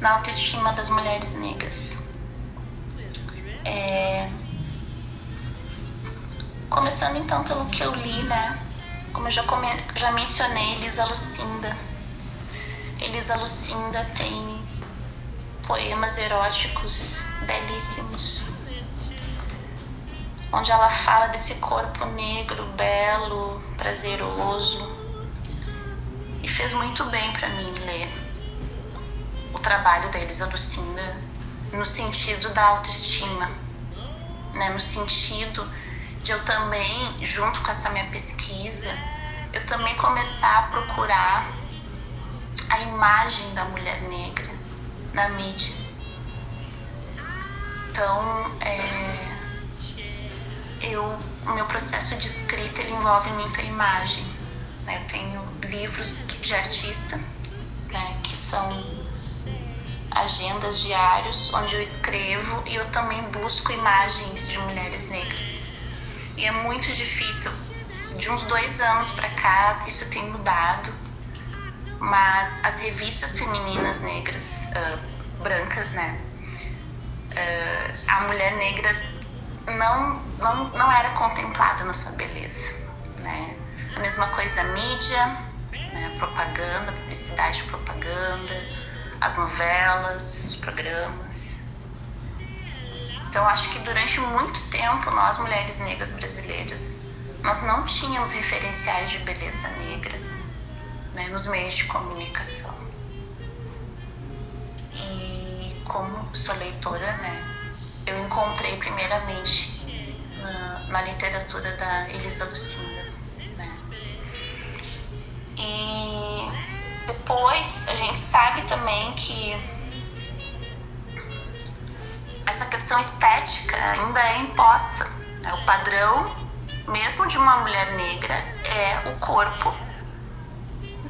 na autoestima das mulheres negras. É... Começando então pelo que eu li, né? Como eu já, come... já mencionei, Elisa Lucinda. Elisa Lucinda tem poemas eróticos belíssimos, onde ela fala desse corpo negro, belo, prazeroso. E fez muito bem para mim ler o trabalho da Elisa Lucinda no sentido da autoestima, né? no sentido de eu também, junto com essa minha pesquisa, eu também começar a procurar a imagem da mulher negra na mídia. Então, é, eu, o meu processo de escrita ele envolve muita imagem. Né? Eu tenho livros de artista, né, que são agendas diários onde eu escrevo e eu também busco imagens de mulheres negras. E é muito difícil. De uns dois anos para cá isso tem mudado, mas as revistas femininas negras, uh, brancas, né? Uh, a mulher negra não, não, não era contemplada na sua beleza, né? A mesma coisa a mídia, né? propaganda, publicidade propaganda, as novelas, os programas. Então acho que durante muito tempo nós mulheres negras brasileiras nós não tínhamos referenciais de beleza negra né, nos meios de comunicação. E como sou leitora, né, eu encontrei primeiramente na, na literatura da Elisa Lucinda. Depois a gente sabe também que essa questão estética ainda é imposta. Né? O padrão, mesmo de uma mulher negra, é o corpo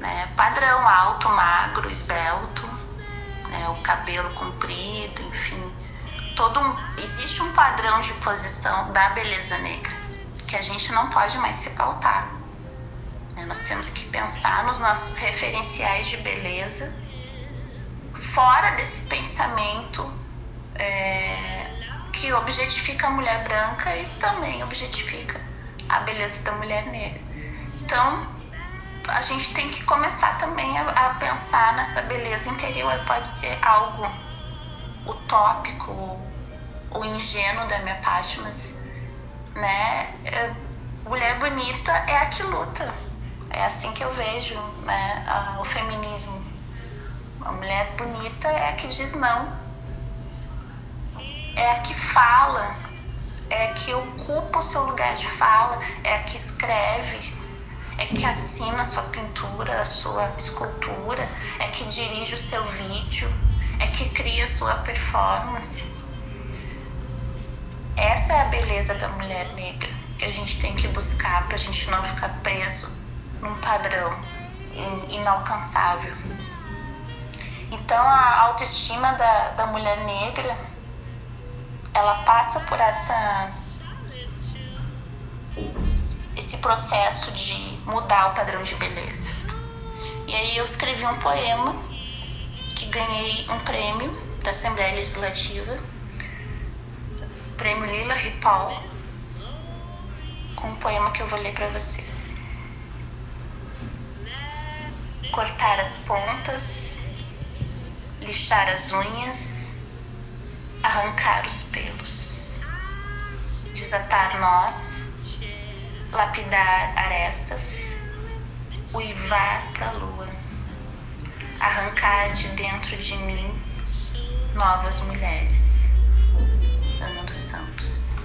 né? padrão alto, magro, esbelto, né? o cabelo comprido, enfim. Todo um, existe um padrão de posição da beleza negra que a gente não pode mais se pautar. Nós temos que pensar nos nossos referenciais de beleza fora desse pensamento é, que objetifica a mulher branca e também objetifica a beleza da mulher negra. Então, a gente tem que começar também a, a pensar nessa beleza interior. Pode ser algo utópico ou ingênuo da minha parte, mas, né, é, mulher bonita é a que luta. É assim que eu vejo né, a, o feminismo. A mulher bonita é a que diz não. É a que fala, é a que ocupa o seu lugar de fala, é a que escreve, é que assina a sua pintura, a sua escultura, é que dirige o seu vídeo, é que cria a sua performance. Essa é a beleza da mulher negra que a gente tem que buscar para a gente não ficar preso num padrão inalcançável. Então a autoestima da, da mulher negra ela passa por essa esse processo de mudar o padrão de beleza. E aí eu escrevi um poema que ganhei um prêmio da Assembleia Legislativa, prêmio Lila Ripaul, com um poema que eu vou ler para vocês. Cortar as pontas, lixar as unhas, arrancar os pelos, desatar nós lapidar arestas, uivar para a lua, arrancar de dentro de mim novas mulheres. Ana dos Santos.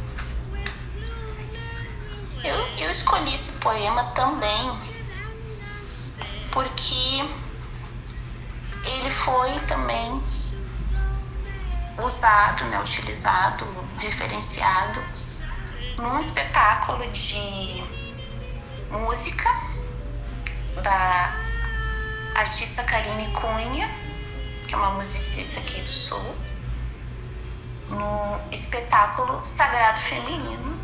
Eu, eu escolhi esse poema também porque ele foi também usado, né, utilizado, referenciado num espetáculo de música da artista Karine Cunha, que é uma musicista aqui do Sul, no espetáculo Sagrado Feminino.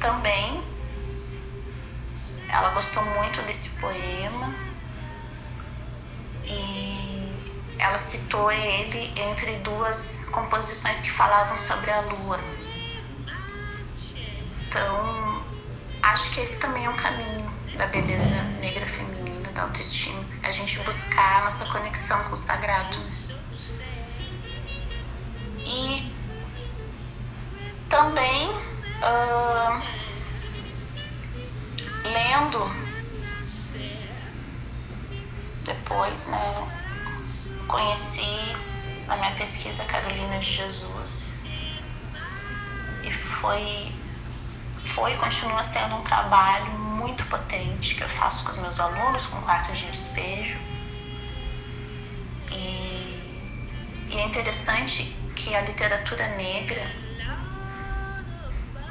Também ela gostou muito desse poema e ela citou ele entre duas composições que falavam sobre a lua. Então, acho que esse também é um caminho da beleza negra feminina, da autoestima. A gente buscar a nossa conexão com o sagrado. Pesquisa Carolina de Jesus e foi foi e continua sendo um trabalho muito potente que eu faço com os meus alunos com quartos de despejo e, e é interessante que a literatura negra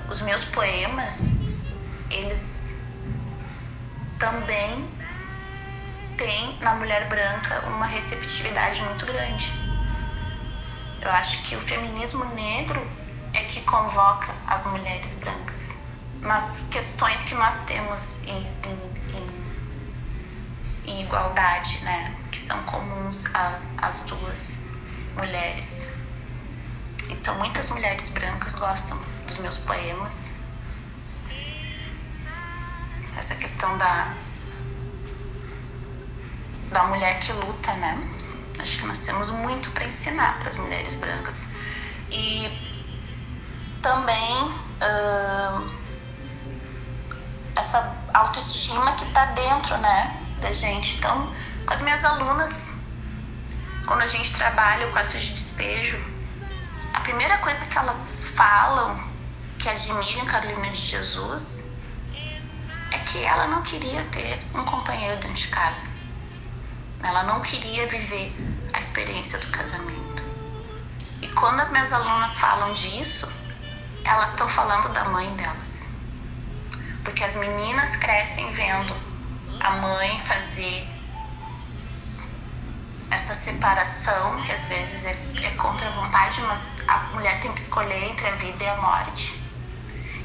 os meus poemas eles também tem na mulher branca uma receptividade muito grande. Eu acho que o feminismo negro é que convoca as mulheres brancas nas questões que nós temos em, em, em, em igualdade, né? que são comuns às duas mulheres. Então, muitas mulheres brancas gostam dos meus poemas. Essa questão da da mulher que luta, né? Acho que nós temos muito para ensinar para as mulheres brancas. E também uh, essa autoestima que está dentro, né, da gente. Então, com as minhas alunas, quando a gente trabalha o quarto de despejo, a primeira coisa que elas falam que admiram Carolina de Jesus é que ela não queria ter um companheiro dentro de casa. Ela não queria viver a experiência do casamento. E quando as minhas alunas falam disso, elas estão falando da mãe delas. Porque as meninas crescem vendo a mãe fazer essa separação, que às vezes é, é contra a vontade, mas a mulher tem que escolher entre a vida e a morte.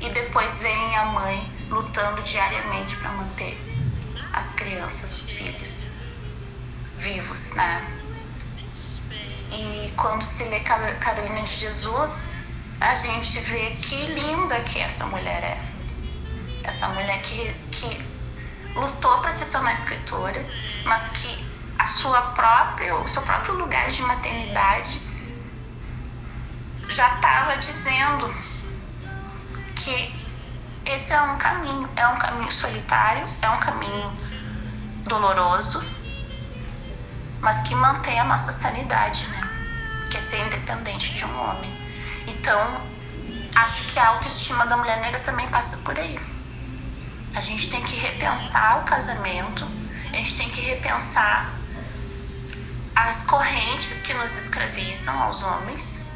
E depois vem a mãe lutando diariamente para manter as crianças, os filhos vivos, né? E quando se lê Carolina de Jesus, a gente vê que linda que essa mulher é. Essa mulher que, que lutou para se tornar escritora, mas que a sua própria, o seu próprio lugar de maternidade já estava dizendo que esse é um caminho, é um caminho solitário, é um caminho doloroso, mas que mantém a nossa sanidade, né? Que é ser independente de um homem. Então, acho que a autoestima da mulher negra também passa por aí. A gente tem que repensar o casamento, a gente tem que repensar as correntes que nos escravizam aos homens.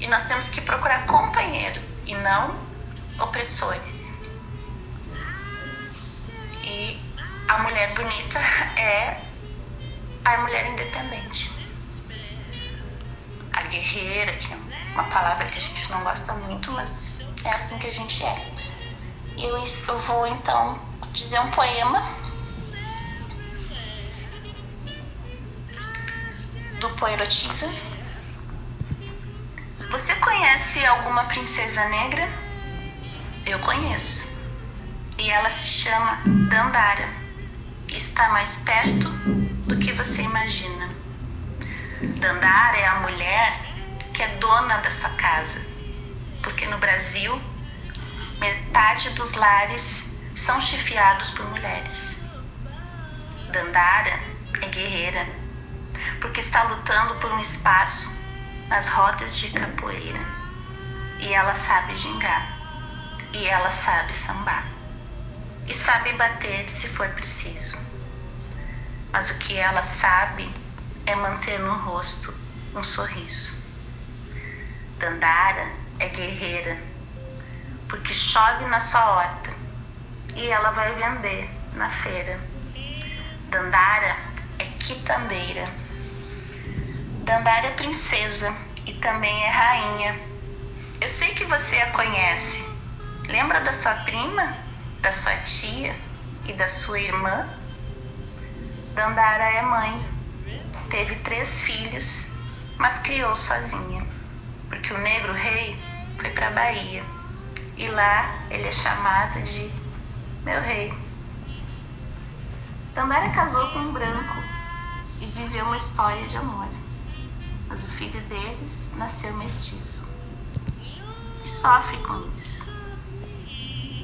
E nós temos que procurar companheiros e não opressores. E a mulher bonita é a mulher independente. A guerreira, que é uma palavra que a gente não gosta muito, mas é assim que a gente é. Eu, eu vou então dizer um poema do poerotismo. Você conhece alguma princesa negra? Eu conheço. E ela se chama Dandara. Está mais perto do que você imagina. Dandara é a mulher que é dona da sua casa, porque no Brasil metade dos lares são chefiados por mulheres. Dandara é guerreira, porque está lutando por um espaço nas rodas de capoeira. E ela sabe gingar, e ela sabe sambar, e sabe bater se for preciso mas o que ela sabe é manter no rosto um sorriso. Dandara é guerreira, porque chove na sua horta e ela vai vender na feira. Dandara é quitandeira. Dandara é princesa e também é rainha. Eu sei que você a conhece. Lembra da sua prima, da sua tia e da sua irmã? Dandara é mãe teve três filhos, mas criou sozinha, porque o negro rei foi para a Bahia e lá ele é chamado de meu rei. Dandara casou com um branco e viveu uma história de amor, mas o filho deles nasceu mestiço e sofre com isso.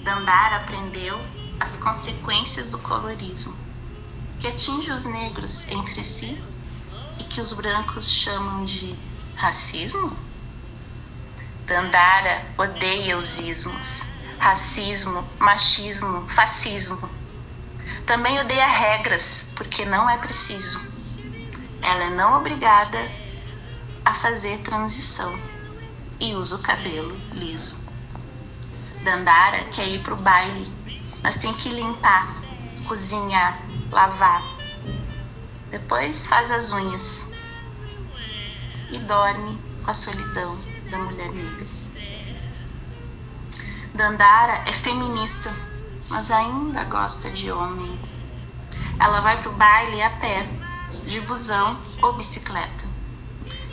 Dandara aprendeu as consequências do colorismo, que atinge os negros entre si e que os brancos chamam de racismo? Dandara odeia os ismos, racismo, machismo, fascismo. Também odeia regras, porque não é preciso. Ela é não obrigada a fazer transição e usa o cabelo liso. Dandara quer ir pro baile, mas tem que limpar, cozinhar, lavar. Depois faz as unhas e dorme com a solidão da mulher negra. Dandara é feminista, mas ainda gosta de homem. Ela vai pro baile a pé, de busão ou bicicleta.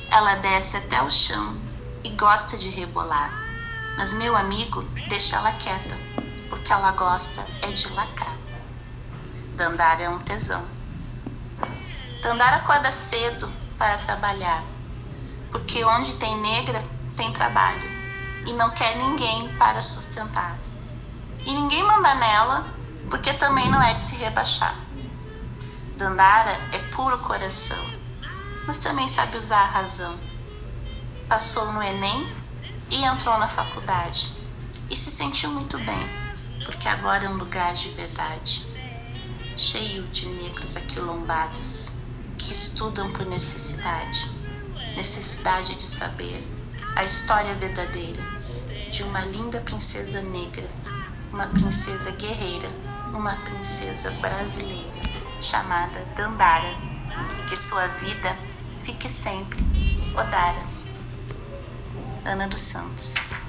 Ela desce até o chão e gosta de rebolar. Mas meu amigo deixa ela quieta, porque ela gosta é de lacrar. Dandara é um tesão. Dandara acorda cedo para trabalhar, porque onde tem negra tem trabalho e não quer ninguém para sustentar. E ninguém manda nela, porque também não é de se rebaixar. Dandara é puro coração, mas também sabe usar a razão. Passou no Enem e entrou na faculdade. E se sentiu muito bem, porque agora é um lugar de verdade, cheio de negros aquilombados que estudam por necessidade. Necessidade de saber a história verdadeira de uma linda princesa negra, uma princesa guerreira, uma princesa brasileira chamada Dandara, e que sua vida fique sempre Odara. Ana dos Santos.